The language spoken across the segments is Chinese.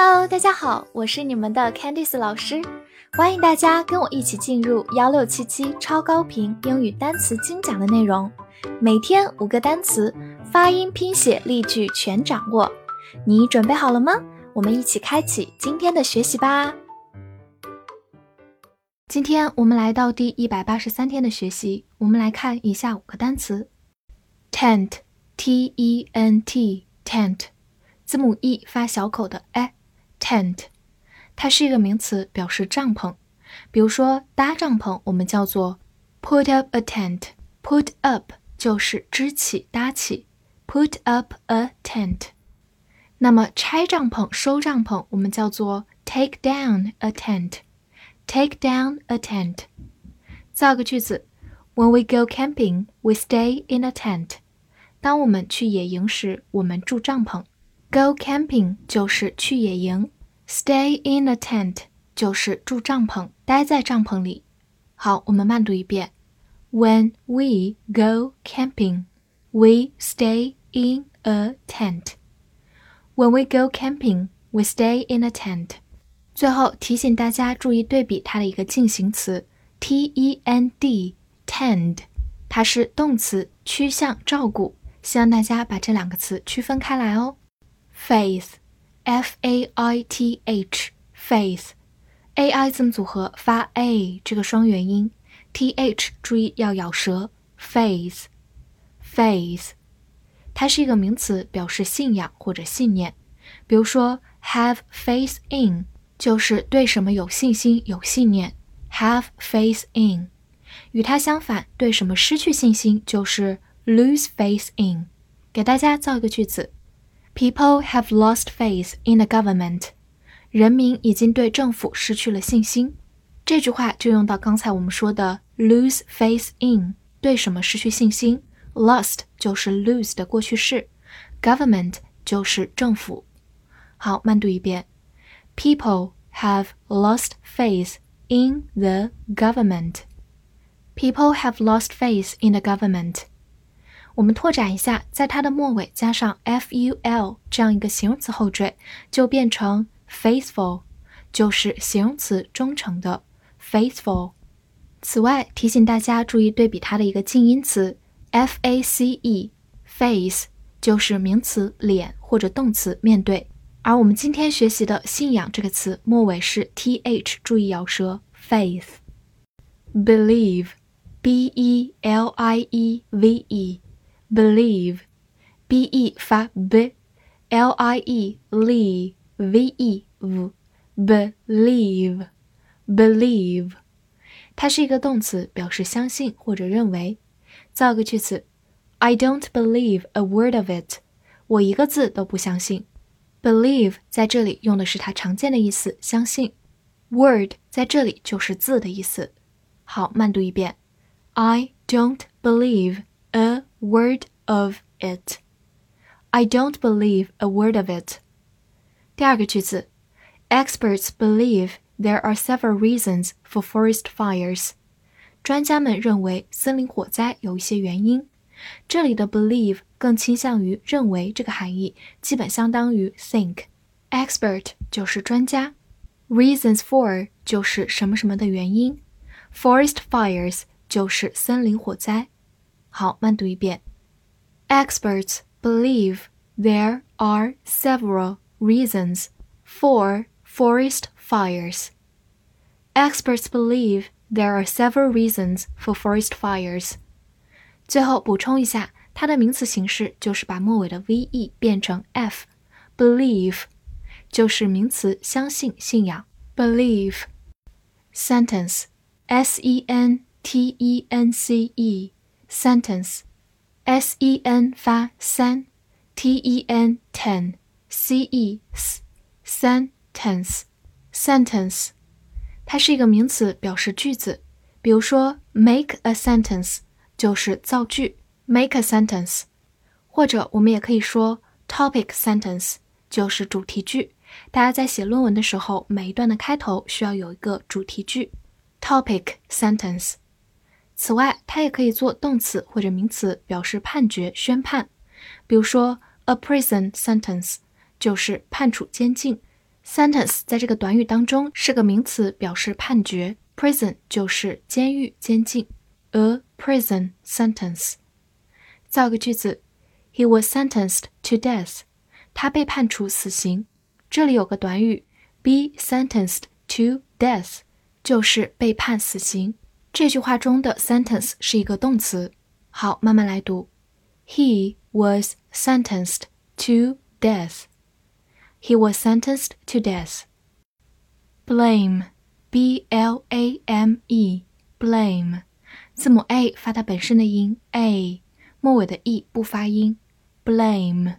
Hello，大家好，我是你们的 Candice 老师，欢迎大家跟我一起进入幺六七七超高频英语单词精讲的内容，每天五个单词，发音、拼写、例句全掌握，你准备好了吗？我们一起开启今天的学习吧。今天我们来到第一百八十三天的学习，我们来看以下五个单词：tent，t e n t，tent，字母 e 发小口的 a。tent，它是一个名词，表示帐篷。比如说搭帐篷，我们叫做 put up a tent。put up 就是支起、搭起，put up a tent。那么拆帐篷、收帐篷，我们叫做 take down a tent。take down a tent。造个句子：When we go camping, we stay in a tent。当我们去野营时，我们住帐篷。Go camping 就是去野营，stay in a tent 就是住帐篷，待在帐篷里。好，我们慢读一遍。When we go camping, we stay in a tent. When we go camping, we stay in a tent. 最后提醒大家注意对比它的一个进行词 tend, tend，它是动词，趋向照顾。希望大家把这两个词区分开来哦。faith，f a i t h，faith，a i 字母组合发 a 这个双元音，t h 注意要咬舌，faith，faith，它是一个名词，表示信仰或者信念。比如说，have faith in 就是对什么有信心、有信念。have faith in，与它相反对什么失去信心就是 lose faith in。给大家造一个句子。People have lost faith in the government。人民已经对政府失去了信心。这句话就用到刚才我们说的 lose faith in，对什么失去信心？Lost 就是 lose 的过去式，government 就是政府。好，慢读一遍。People have lost faith in the government. People have lost faith in the government. 我们拓展一下，在它的末尾加上 f u l 这样一个形容词后缀，就变成 faithful，就是形容词忠诚的 faithful。此外，提醒大家注意对比它的一个近音词 f a c e face，就是名词脸或者动词面对。而我们今天学习的“信仰”这个词末尾是 t h，注意咬舌 faith，believe b e l i e v e。believe，b e 发 b，l i e l i e v e v e v believe believe，它是一个动词，表示相信或者认为。造个句子：I don't believe a word of it。我一个字都不相信。believe 在这里用的是它常见的意思，相信。word 在这里就是字的意思。好，慢读一遍：I don't believe。word of it. I don't believe a word of it. 第二个句子, experts believe there are several reasons for forest fires. 专家们认为森林火灾有一些原因。这里的 believe 更倾向于认为这个含义，基本相当于就是专家, reasons for 就是什么什么的原因，forest fires 就是森林火灾。好，慢读一遍。Experts believe there are several reasons for forest fires. Experts believe there are several reasons for forest fires. 最后补充一下，它的名词形式就是把末尾的 ve 变成 f，believe 就是名词相信、信仰。believe sentence s s e n t e n c e sentence, s e n 发三，t T-E-N ten c e s sentence sentence，它是一个名词，表示句子。比如说，make a sentence 就是造句，make a sentence。或者我们也可以说 topic sentence 就是主题句。大家在写论文的时候，每一段的开头需要有一个主题句，topic sentence。此外，它也可以做动词或者名词，表示判决、宣判。比如说，a prison sentence 就是判处监禁。sentence 在这个短语当中是个名词，表示判决；prison 就是监狱、监禁。a prison sentence。造个句子：He was sentenced to death。他被判处死刑。这里有个短语：be sentenced to death，就是被判死刑。这句话中的 sentence 是一个动词。好，慢慢来读。He was sentenced to death. He was sentenced to death. Blame, B-L-A-M-E, blame. 字母 a 发它本身的音 A，末尾的 e 不发音。Blame，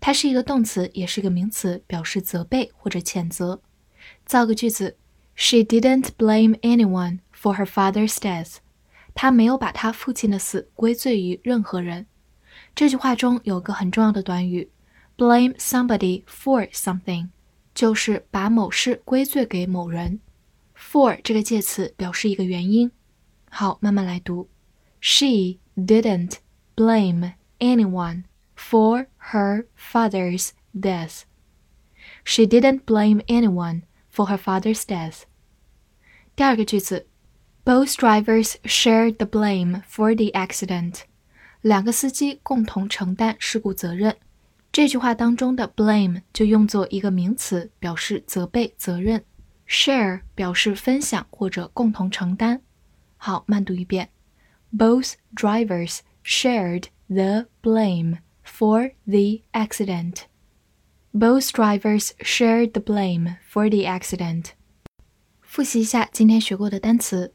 它是一个动词，也是个名词，表示责备或者谴责。造个句子：She didn't blame anyone For her father's death，她没有把她父亲的死归罪于任何人。这句话中有个很重要的短语，blame somebody for something，就是把某事归罪给某人。for 这个介词表示一个原因。好，慢慢来读。She didn't blame anyone for her father's death. She didn't blame anyone for her father's death. 第二个句子。Both drivers shared the blame for the accident. 两个司机共同承担事故责任。这句话当中的 blame 就用作一个名词，表示责备、责任。Share 表示分享或者共同承担。好，慢读一遍。Both drivers shared the blame for the accident. Both drivers shared the blame for the accident. 复习一下今天学过的单词。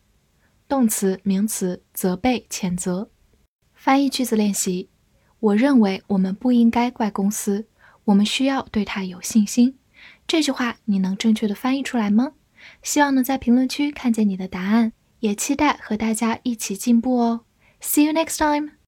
动词、名词，责备、谴责。翻译句子练习。我认为我们不应该怪公司，我们需要对他有信心。这句话你能正确的翻译出来吗？希望能在评论区看见你的答案，也期待和大家一起进步哦。See you next time.